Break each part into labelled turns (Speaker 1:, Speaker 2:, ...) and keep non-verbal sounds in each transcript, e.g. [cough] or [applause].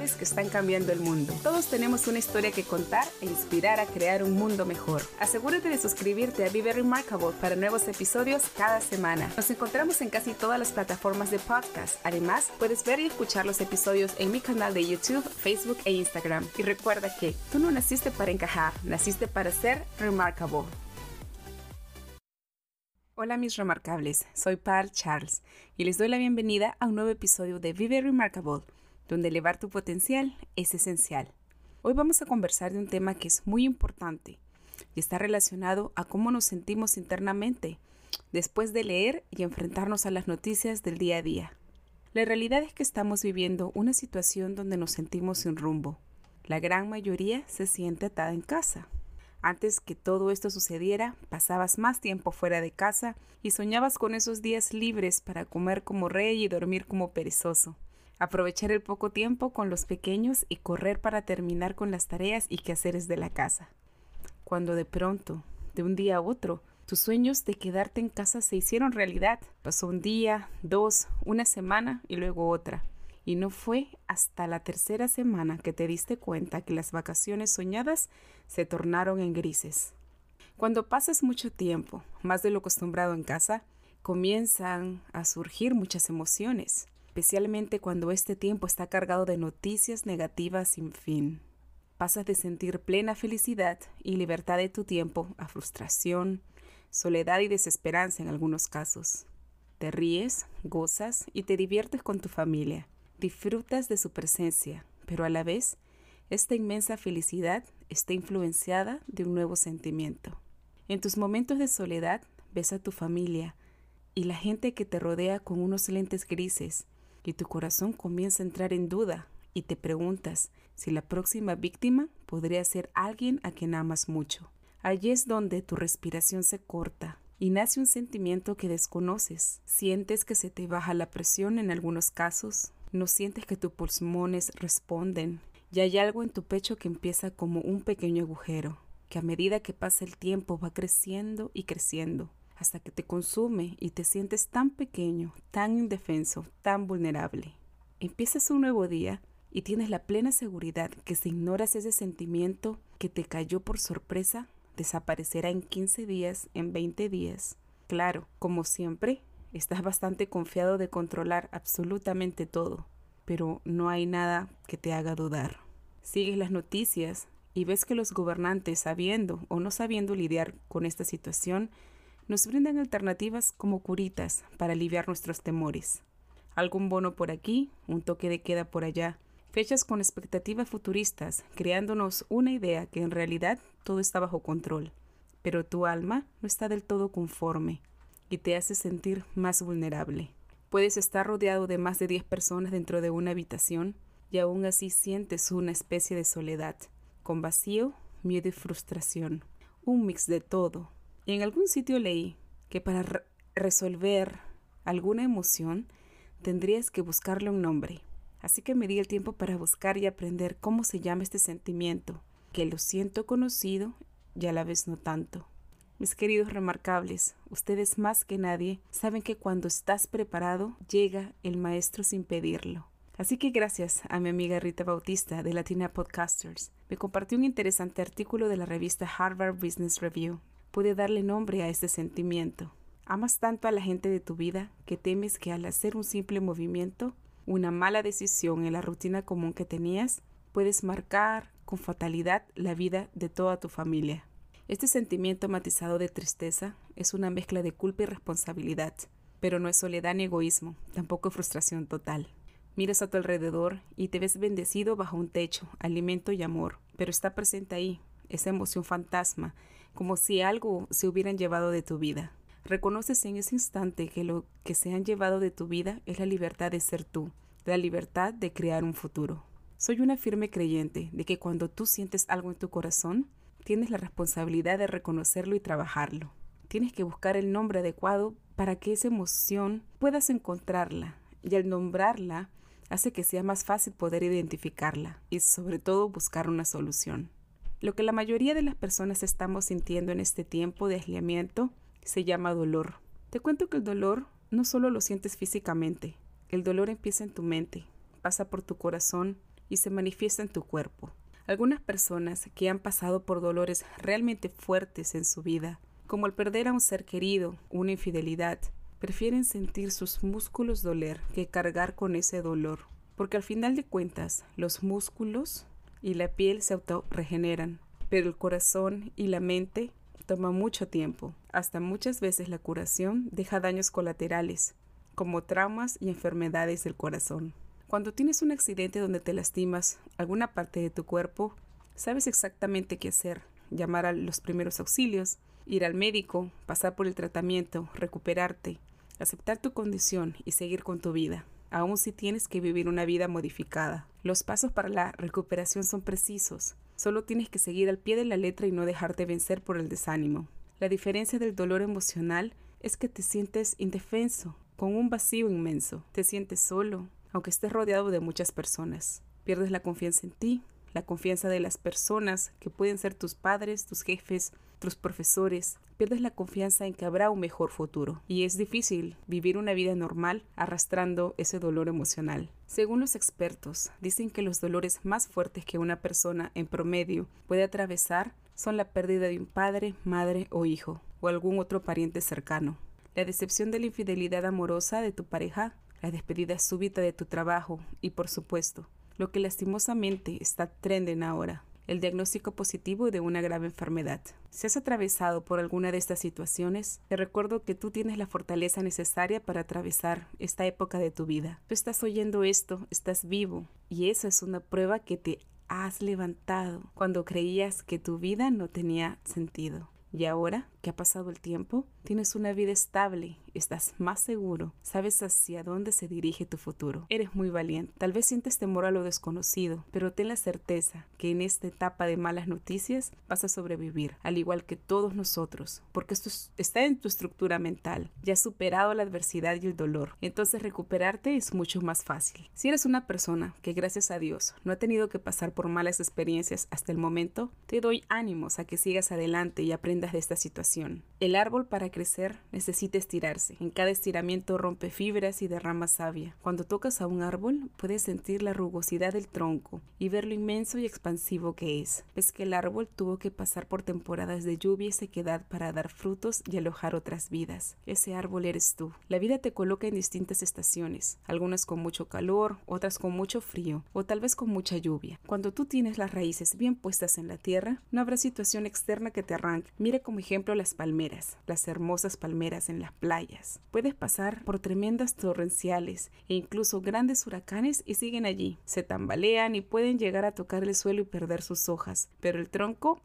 Speaker 1: que están cambiando el mundo. Todos tenemos una historia que contar e inspirar a crear un mundo mejor. Asegúrate de suscribirte a Vive Remarkable para nuevos episodios cada semana. Nos encontramos en casi todas las plataformas de podcast. Además, puedes ver y escuchar los episodios en mi canal de YouTube, Facebook e Instagram. Y recuerda que tú no naciste para encajar, naciste para ser remarkable. Hola mis remarcables, soy Par Charles y les doy la bienvenida a un nuevo episodio de Vive Remarkable donde elevar tu potencial es esencial. Hoy vamos a conversar de un tema que es muy importante y está relacionado a cómo nos sentimos internamente después de leer y enfrentarnos a las noticias del día a día. La realidad es que estamos viviendo una situación donde nos sentimos sin rumbo. La gran mayoría se siente atada en casa. Antes que todo esto sucediera, pasabas más tiempo fuera de casa y soñabas con esos días libres para comer como rey y dormir como perezoso aprovechar el poco tiempo con los pequeños y correr para terminar con las tareas y quehaceres de la casa. Cuando de pronto, de un día a otro, tus sueños de quedarte en casa se hicieron realidad. Pasó un día, dos, una semana y luego otra. Y no fue hasta la tercera semana que te diste cuenta que las vacaciones soñadas se tornaron en grises. Cuando pasas mucho tiempo, más de lo acostumbrado en casa, comienzan a surgir muchas emociones especialmente cuando este tiempo está cargado de noticias negativas sin fin. Pasas de sentir plena felicidad y libertad de tu tiempo a frustración, soledad y desesperanza en algunos casos. Te ríes, gozas y te diviertes con tu familia. Disfrutas de su presencia, pero a la vez, esta inmensa felicidad está influenciada de un nuevo sentimiento. En tus momentos de soledad ves a tu familia y la gente que te rodea con unos lentes grises y tu corazón comienza a entrar en duda y te preguntas si la próxima víctima podría ser alguien a quien amas mucho. Allí es donde tu respiración se corta y nace un sentimiento que desconoces. Sientes que se te baja la presión en algunos casos, no sientes que tus pulmones responden y hay algo en tu pecho que empieza como un pequeño agujero, que a medida que pasa el tiempo va creciendo y creciendo hasta que te consume y te sientes tan pequeño, tan indefenso, tan vulnerable. Empiezas un nuevo día y tienes la plena seguridad que si ignoras ese sentimiento que te cayó por sorpresa, desaparecerá en 15 días, en 20 días. Claro, como siempre, estás bastante confiado de controlar absolutamente todo, pero no hay nada que te haga dudar. Sigues las noticias y ves que los gobernantes, sabiendo o no sabiendo lidiar con esta situación, nos brindan alternativas como curitas para aliviar nuestros temores. Algún bono por aquí, un toque de queda por allá, fechas con expectativas futuristas, creándonos una idea que en realidad todo está bajo control. Pero tu alma no está del todo conforme y te hace sentir más vulnerable. Puedes estar rodeado de más de 10 personas dentro de una habitación y aún así sientes una especie de soledad, con vacío, miedo y frustración. Un mix de todo, y en algún sitio leí que para resolver alguna emoción tendrías que buscarle un nombre. Así que me di el tiempo para buscar y aprender cómo se llama este sentimiento, que lo siento conocido y a la vez no tanto. Mis queridos remarcables, ustedes más que nadie saben que cuando estás preparado llega el maestro sin pedirlo. Así que gracias a mi amiga Rita Bautista de Latina Podcasters, me compartió un interesante artículo de la revista Harvard Business Review puede darle nombre a ese sentimiento. Amas tanto a la gente de tu vida que temes que al hacer un simple movimiento, una mala decisión en la rutina común que tenías, puedes marcar con fatalidad la vida de toda tu familia. Este sentimiento matizado de tristeza es una mezcla de culpa y responsabilidad, pero no es soledad ni egoísmo, tampoco frustración total. Miras a tu alrededor y te ves bendecido bajo un techo, alimento y amor, pero está presente ahí, esa emoción fantasma como si algo se hubieran llevado de tu vida. Reconoces en ese instante que lo que se han llevado de tu vida es la libertad de ser tú, la libertad de crear un futuro. Soy una firme creyente de que cuando tú sientes algo en tu corazón, tienes la responsabilidad de reconocerlo y trabajarlo. Tienes que buscar el nombre adecuado para que esa emoción puedas encontrarla y al nombrarla hace que sea más fácil poder identificarla y sobre todo buscar una solución. Lo que la mayoría de las personas estamos sintiendo en este tiempo de aislamiento se llama dolor. Te cuento que el dolor no solo lo sientes físicamente, el dolor empieza en tu mente, pasa por tu corazón y se manifiesta en tu cuerpo. Algunas personas que han pasado por dolores realmente fuertes en su vida, como el perder a un ser querido, una infidelidad, prefieren sentir sus músculos doler que cargar con ese dolor, porque al final de cuentas los músculos y la piel se autorregeneran, pero el corazón y la mente toma mucho tiempo. Hasta muchas veces la curación deja daños colaterales, como traumas y enfermedades del corazón. Cuando tienes un accidente donde te lastimas alguna parte de tu cuerpo, sabes exactamente qué hacer, llamar a los primeros auxilios, ir al médico, pasar por el tratamiento, recuperarte, aceptar tu condición y seguir con tu vida, aun si tienes que vivir una vida modificada. Los pasos para la recuperación son precisos, solo tienes que seguir al pie de la letra y no dejarte vencer por el desánimo. La diferencia del dolor emocional es que te sientes indefenso, con un vacío inmenso, te sientes solo, aunque estés rodeado de muchas personas. Pierdes la confianza en ti, la confianza de las personas que pueden ser tus padres, tus jefes, tus profesores. Pierdes la confianza en que habrá un mejor futuro. Y es difícil vivir una vida normal arrastrando ese dolor emocional. Según los expertos, dicen que los dolores más fuertes que una persona en promedio puede atravesar son la pérdida de un padre, madre o hijo, o algún otro pariente cercano. La decepción de la infidelidad amorosa de tu pareja la despedida súbita de tu trabajo y, por supuesto, lo que lastimosamente está trenden ahora, el diagnóstico positivo de una grave enfermedad. Si has atravesado por alguna de estas situaciones, te recuerdo que tú tienes la fortaleza necesaria para atravesar esta época de tu vida. Tú estás oyendo esto, estás vivo, y esa es una prueba que te has levantado cuando creías que tu vida no tenía sentido. Y ahora que ha pasado el tiempo, tienes una vida estable, estás más seguro, sabes hacia dónde se dirige tu futuro. Eres muy valiente. Tal vez sientes temor a lo desconocido, pero ten la certeza que en esta etapa de malas noticias vas a sobrevivir, al igual que todos nosotros, porque esto está en tu estructura mental. Ya has superado la adversidad y el dolor, entonces recuperarte es mucho más fácil. Si eres una persona que gracias a Dios no ha tenido que pasar por malas experiencias hasta el momento, te doy ánimos a que sigas adelante y aprendas de esta situación el árbol para crecer necesita estirarse. En cada estiramiento rompe fibras y derrama savia. Cuando tocas a un árbol, puedes sentir la rugosidad del tronco y ver lo inmenso y expansivo que es. Ves que el árbol tuvo que pasar por temporadas de lluvia y sequedad para dar frutos y alojar otras vidas. Ese árbol eres tú. La vida te coloca en distintas estaciones, algunas con mucho calor, otras con mucho frío o tal vez con mucha lluvia. Cuando tú tienes las raíces bien puestas en la tierra, no habrá situación externa que te arranque. Mira como ejemplo las palmeras, las hermosas palmeras en las playas. Puedes pasar por tremendas torrenciales e incluso grandes huracanes y siguen allí. Se tambalean y pueden llegar a tocar el suelo y perder sus hojas. Pero el tronco,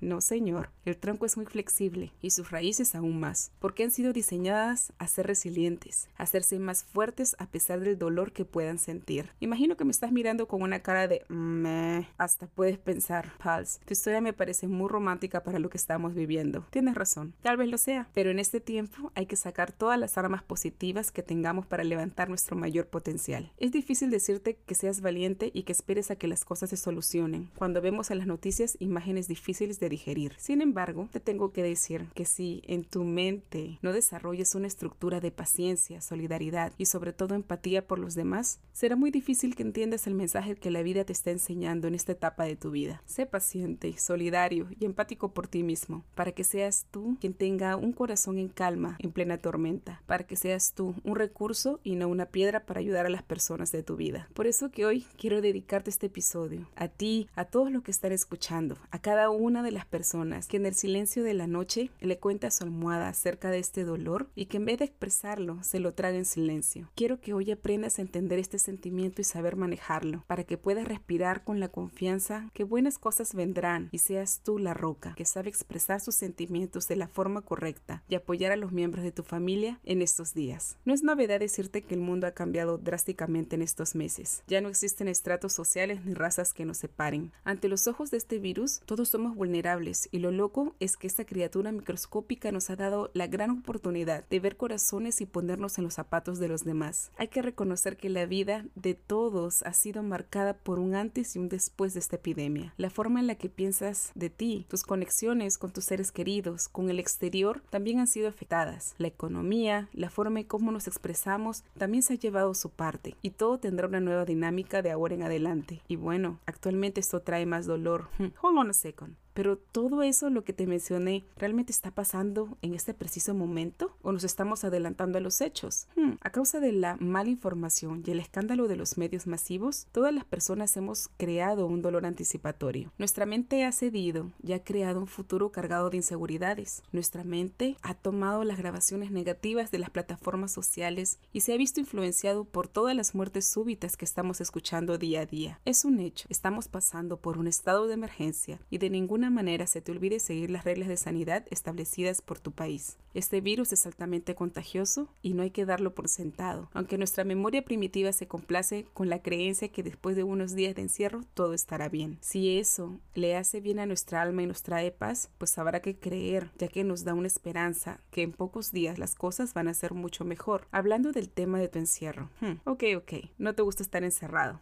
Speaker 1: no señor. El tronco es muy flexible y sus raíces aún más, porque han sido diseñadas a ser resilientes, a hacerse más fuertes a pesar del dolor que puedan sentir. Imagino que me estás mirando con una cara de meh. Hasta puedes pensar, Pals, tu historia me parece muy romántica para lo que estamos viviendo. Tienes razón, tal vez lo sea, pero en este tiempo hay que sacar todas las armas positivas que tengamos para levantar nuestro mayor potencial. Es difícil decirte que seas valiente y que esperes a que las cosas se solucionen cuando vemos en las noticias imágenes difíciles de digerir. Sin embargo, te tengo que decir que si en tu mente no desarrolles una estructura de paciencia, solidaridad y sobre todo empatía por los demás, será muy difícil que entiendas el mensaje que la vida te está enseñando en esta etapa de tu vida. Sé paciente, solidario y empático por ti mismo, para que seas tú quien tenga un corazón en calma en plena tormenta, para que seas tú un recurso y no una piedra para ayudar a las personas de tu vida. Por eso que hoy quiero dedicarte este episodio a ti, a todos los que están escuchando, a cada una de las personas que en el silencio de la noche le cuenta a su almohada acerca de este dolor y que en vez de expresarlo se lo traga en silencio. Quiero que hoy aprendas a entender este sentimiento y saber manejarlo, para que puedas respirar con la confianza que buenas cosas vendrán y seas tú la roca que sabe expresar sus sentimientos de la forma correcta y apoyar a los miembros de tu familia en estos días. No es novedad decirte que el mundo ha cambiado drásticamente en estos meses. Ya no existen estratos sociales ni razas que nos separen. Ante los ojos de este virus, todos somos vulnerables y lo loco es que esta criatura microscópica nos ha dado la gran oportunidad de ver corazones y ponernos en los zapatos de los demás. Hay que reconocer que la vida de todos ha sido marcada por un antes y un después de esta epidemia. La forma en la que piensas de ti, tus conexiones con tus seres queridos, con el exterior, también han sido afectadas. La economía, la forma en cómo nos expresamos, también se ha llevado su parte y todo tendrá una nueva dinámica de ahora en adelante. Y bueno, actualmente esto trae más dolor. [laughs] Hold on a second. Pero todo eso, lo que te mencioné, ¿realmente está pasando en este preciso momento o nos estamos adelantando a los hechos? Hmm, a causa de la mala información y el escándalo de los medios masivos, todas las personas hemos creado un dolor anticipatorio. Nuestra mente ha cedido y ha creado un futuro cargado de inseguridades. Nuestra mente ha tomado las grabaciones negativas de las plataformas sociales y se ha visto influenciado por todas las muertes súbitas que estamos escuchando día a día. Es un hecho, estamos pasando por un estado de emergencia y de ninguna manera se te olvide seguir las reglas de sanidad establecidas por tu país. Este virus es altamente contagioso y no hay que darlo por sentado, aunque nuestra memoria primitiva se complace con la creencia que después de unos días de encierro todo estará bien. Si eso le hace bien a nuestra alma y nos trae paz, pues habrá que creer, ya que nos da una esperanza que en pocos días las cosas van a ser mucho mejor. Hablando del tema de tu encierro. Hmm, ok, ok, no te gusta estar encerrado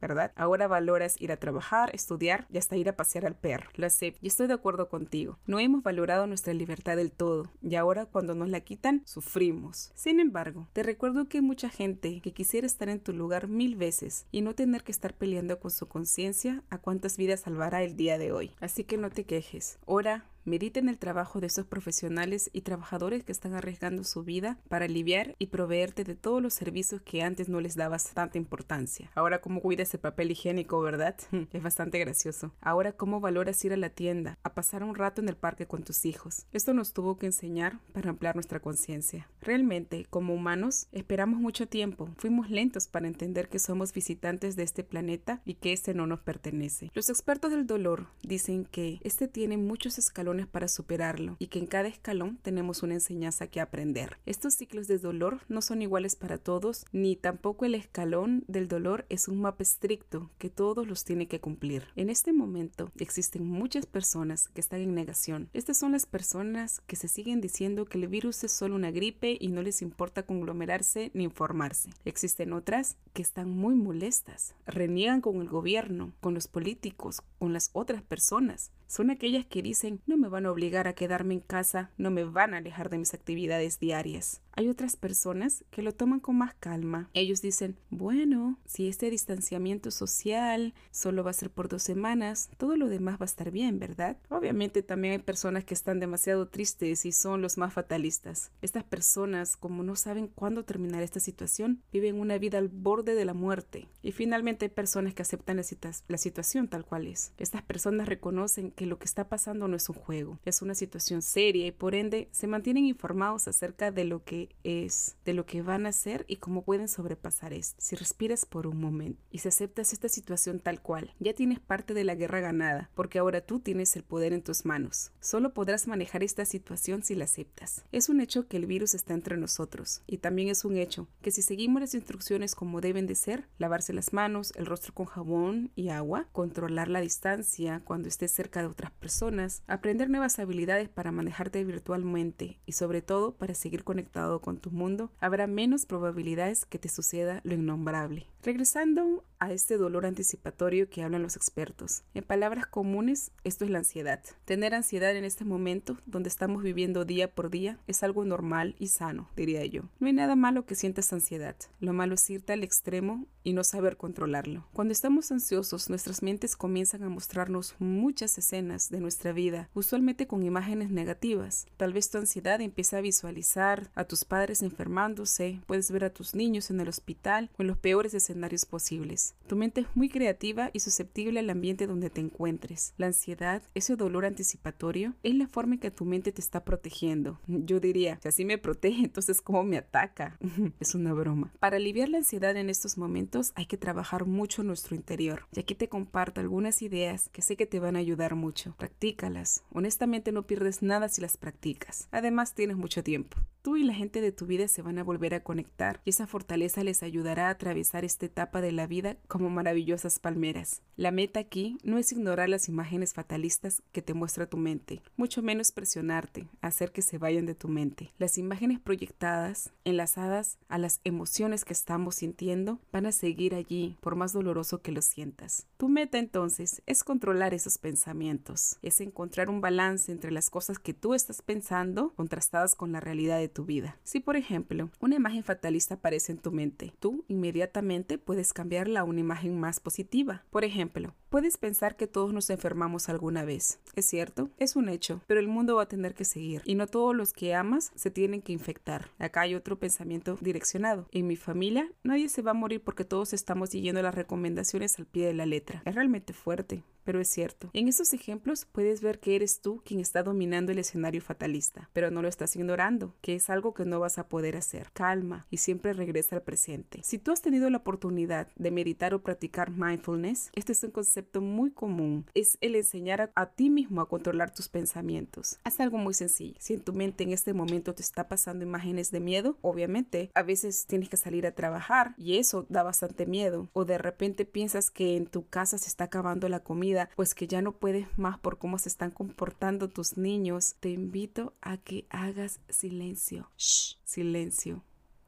Speaker 1: ¿verdad? Ahora valoras ir a trabajar, estudiar y hasta ir a pasear al perro. Lo sé, y estoy de acuerdo contigo. No hemos valorado nuestra libertad del todo, y ahora cuando nos la quitan, sufrimos. Sin embargo, te recuerdo que hay mucha gente que quisiera estar en tu lugar mil veces y no tener que estar peleando con su conciencia a cuántas vidas salvará el día de hoy. Así que no te quejes. Ora, Mediten el trabajo de esos profesionales y trabajadores que están arriesgando su vida para aliviar y proveerte de todos los servicios que antes no les dabas tanta importancia. Ahora cómo cuidas el papel higiénico, ¿verdad? [laughs] es bastante gracioso. Ahora cómo valoras ir a la tienda, a pasar un rato en el parque con tus hijos. Esto nos tuvo que enseñar para ampliar nuestra conciencia. Realmente, como humanos, esperamos mucho tiempo. Fuimos lentos para entender que somos visitantes de este planeta y que este no nos pertenece. Los expertos del dolor dicen que este tiene muchos escalones para superarlo y que en cada escalón tenemos una enseñanza que aprender. Estos ciclos de dolor no son iguales para todos, ni tampoco el escalón del dolor es un mapa estricto que todos los tiene que cumplir. En este momento existen muchas personas que están en negación. Estas son las personas que se siguen diciendo que el virus es solo una gripe y no les importa conglomerarse ni informarse. Existen otras que están muy molestas, reniegan con el gobierno, con los políticos, con las otras personas son aquellas que dicen no me van a obligar a quedarme en casa, no me van a alejar de mis actividades diarias. Hay otras personas que lo toman con más calma. Ellos dicen, bueno, si este distanciamiento social solo va a ser por dos semanas, todo lo demás va a estar bien, ¿verdad? Obviamente también hay personas que están demasiado tristes y son los más fatalistas. Estas personas, como no saben cuándo terminar esta situación, viven una vida al borde de la muerte. Y finalmente hay personas que aceptan la, la situación tal cual es. Estas personas reconocen que lo que está pasando no es un juego, es una situación seria y por ende se mantienen informados acerca de lo que es, de lo que van a hacer y cómo pueden sobrepasar esto. Si respiras por un momento y si aceptas esta situación tal cual, ya tienes parte de la guerra ganada, porque ahora tú tienes el poder en tus manos. Solo podrás manejar esta situación si la aceptas. Es un hecho que el virus está entre nosotros y también es un hecho que si seguimos las instrucciones como deben de ser, lavarse las manos, el rostro con jabón y agua, controlar la distancia cuando estés cerca de otras personas, aprender nuevas habilidades para manejarte virtualmente y sobre todo para seguir conectado con tu mundo, habrá menos probabilidades que te suceda lo innombrable. Regresando a este dolor anticipatorio que hablan los expertos. En palabras comunes, esto es la ansiedad. Tener ansiedad en este momento, donde estamos viviendo día por día, es algo normal y sano, diría yo. No hay nada malo que sientas ansiedad. Lo malo es irte al extremo y no saber controlarlo. Cuando estamos ansiosos, nuestras mentes comienzan a mostrarnos muchas escenas de nuestra vida, usualmente con imágenes negativas. Tal vez tu ansiedad empieza a visualizar a tus padres enfermándose, puedes ver a tus niños en el hospital o en los peores escenarios posibles. Tu mente es muy creativa y susceptible al ambiente donde te encuentres. La ansiedad, ese dolor anticipatorio, es la forma en que tu mente te está protegiendo. Yo diría, si así me protege, [laughs] entonces ¿cómo me ataca? [laughs] es una broma. Para aliviar la ansiedad en estos momentos hay que trabajar mucho nuestro interior. Y aquí te comparto algunas ideas que sé que te van a ayudar mucho. Practícalas. Honestamente no pierdes nada si las practicas. Además tienes mucho tiempo. Tú y la gente de tu vida se van a volver a conectar y esa fortaleza les ayudará a atravesar esta etapa de la vida como maravillosas palmeras. La meta aquí no es ignorar las imágenes fatalistas que te muestra tu mente, mucho menos presionarte, hacer que se vayan de tu mente. Las imágenes proyectadas, enlazadas a las emociones que estamos sintiendo, van a seguir allí por más doloroso que lo sientas. Tu meta entonces es controlar esos pensamientos, es encontrar un balance entre las cosas que tú estás pensando contrastadas con la realidad de tu vida. Si, por ejemplo, una imagen fatalista aparece en tu mente, tú inmediatamente puedes cambiarla a una imagen más positiva. Por ejemplo, Puedes pensar que todos nos enfermamos alguna vez. Es cierto, es un hecho, pero el mundo va a tener que seguir y no todos los que amas se tienen que infectar. Acá hay otro pensamiento direccionado. En mi familia nadie se va a morir porque todos estamos siguiendo las recomendaciones al pie de la letra. Es realmente fuerte, pero es cierto. En estos ejemplos puedes ver que eres tú quien está dominando el escenario fatalista, pero no lo estás ignorando, que es algo que no vas a poder hacer. Calma y siempre regresa al presente. Si tú has tenido la oportunidad de meditar o practicar mindfulness, este es un concepto muy común es el enseñar a, ti mismo a controlar tus pensamientos. Haz algo muy sencillo. Si en tu mente en este momento te está pasando imágenes de miedo, obviamente a veces tienes que salir a trabajar y eso da bastante miedo. O de repente piensas que en tu casa se está acabando la comida, pues que ya no puedes más por cómo se están comportando tus niños. Te invito a que hagas silencio. Shh, silencio.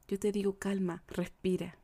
Speaker 1: Yo te digo calma, respira.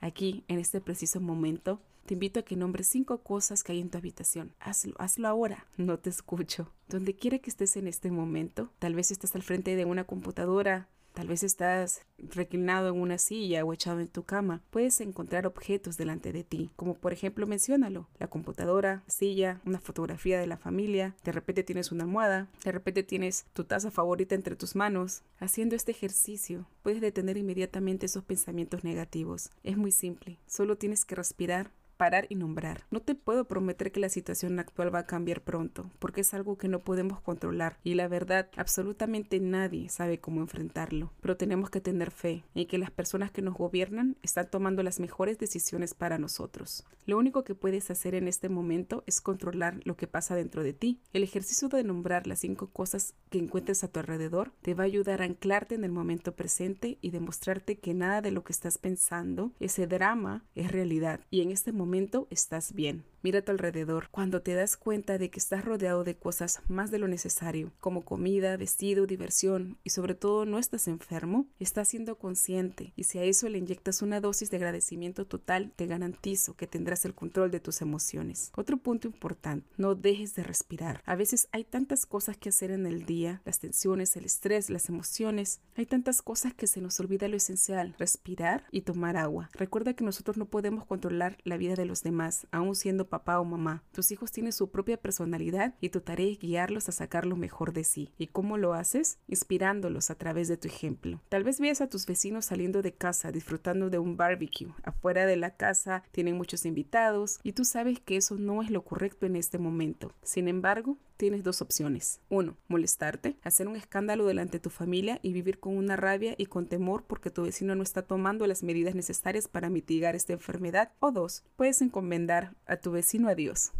Speaker 1: Aquí, en este preciso momento, te invito a que nombres cinco cosas que hay en tu habitación. Hazlo, hazlo ahora. No te escucho. Donde quiera que estés en este momento, tal vez estás al frente de una computadora, Tal vez estás reclinado en una silla o echado en tu cama. Puedes encontrar objetos delante de ti, como por ejemplo menciónalo, la computadora, silla, una fotografía de la familia, de repente tienes una almohada, de repente tienes tu taza favorita entre tus manos. Haciendo este ejercicio, puedes detener inmediatamente esos pensamientos negativos. Es muy simple, solo tienes que respirar parar y nombrar. No te puedo prometer que la situación actual va a cambiar pronto, porque es algo que no podemos controlar y la verdad, absolutamente nadie sabe cómo enfrentarlo. Pero tenemos que tener fe en que las personas que nos gobiernan están tomando las mejores decisiones para nosotros. Lo único que puedes hacer en este momento es controlar lo que pasa dentro de ti. El ejercicio de nombrar las cinco cosas que encuentres a tu alrededor te va a ayudar a anclarte en el momento presente y demostrarte que nada de lo que estás pensando, ese drama, es realidad. Y en este momento momento estás bien. Mira a tu alrededor. Cuando te das cuenta de que estás rodeado de cosas más de lo necesario, como comida, vestido, diversión y sobre todo no estás enfermo, estás siendo consciente y si a eso le inyectas una dosis de agradecimiento total, te garantizo que tendrás el control de tus emociones. Otro punto importante, no dejes de respirar. A veces hay tantas cosas que hacer en el día, las tensiones, el estrés, las emociones, hay tantas cosas que se nos olvida lo esencial, respirar y tomar agua. Recuerda que nosotros no podemos controlar la vida de los demás, aún siendo papá o mamá. Tus hijos tienen su propia personalidad y tu tarea es guiarlos a sacar lo mejor de sí. ¿Y cómo lo haces? Inspirándolos a través de tu ejemplo. Tal vez veas a tus vecinos saliendo de casa disfrutando de un barbecue. Afuera de la casa tienen muchos invitados y tú sabes que eso no es lo correcto en este momento. Sin embargo, tienes dos opciones. Uno, molestarte, hacer un escándalo delante de tu familia y vivir con una rabia y con temor porque tu vecino no está tomando las medidas necesarias para mitigar esta enfermedad. O dos, puedes encomendar a tu vecino a Dios.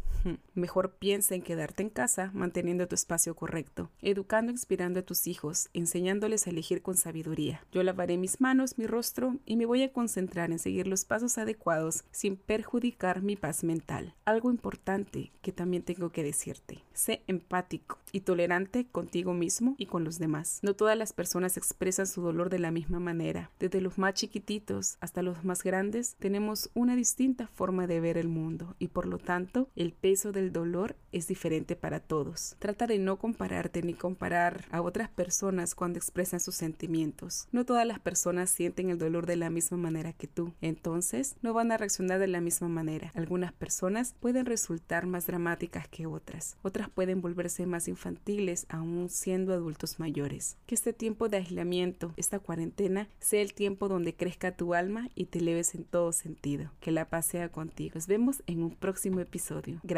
Speaker 1: Mejor piensa en quedarte en casa manteniendo tu espacio correcto, educando e inspirando a tus hijos, enseñándoles a elegir con sabiduría. Yo lavaré mis manos, mi rostro y me voy a concentrar en seguir los pasos adecuados sin perjudicar mi paz mental. Algo importante que también tengo que decirte. Sé empático y tolerante contigo mismo y con los demás. No todas las personas expresan su dolor de la misma manera. Desde los más chiquititos hasta los más grandes tenemos una distinta forma de ver el mundo y por lo tanto el peso peso del dolor es diferente para todos. Trata de no compararte ni comparar a otras personas cuando expresan sus sentimientos. No todas las personas sienten el dolor de la misma manera que tú, entonces no van a reaccionar de la misma manera. Algunas personas pueden resultar más dramáticas que otras, otras pueden volverse más infantiles aún siendo adultos mayores. Que este tiempo de aislamiento, esta cuarentena, sea el tiempo donde crezca tu alma y te leves en todo sentido. Que la paz sea contigo. Nos vemos en un próximo episodio.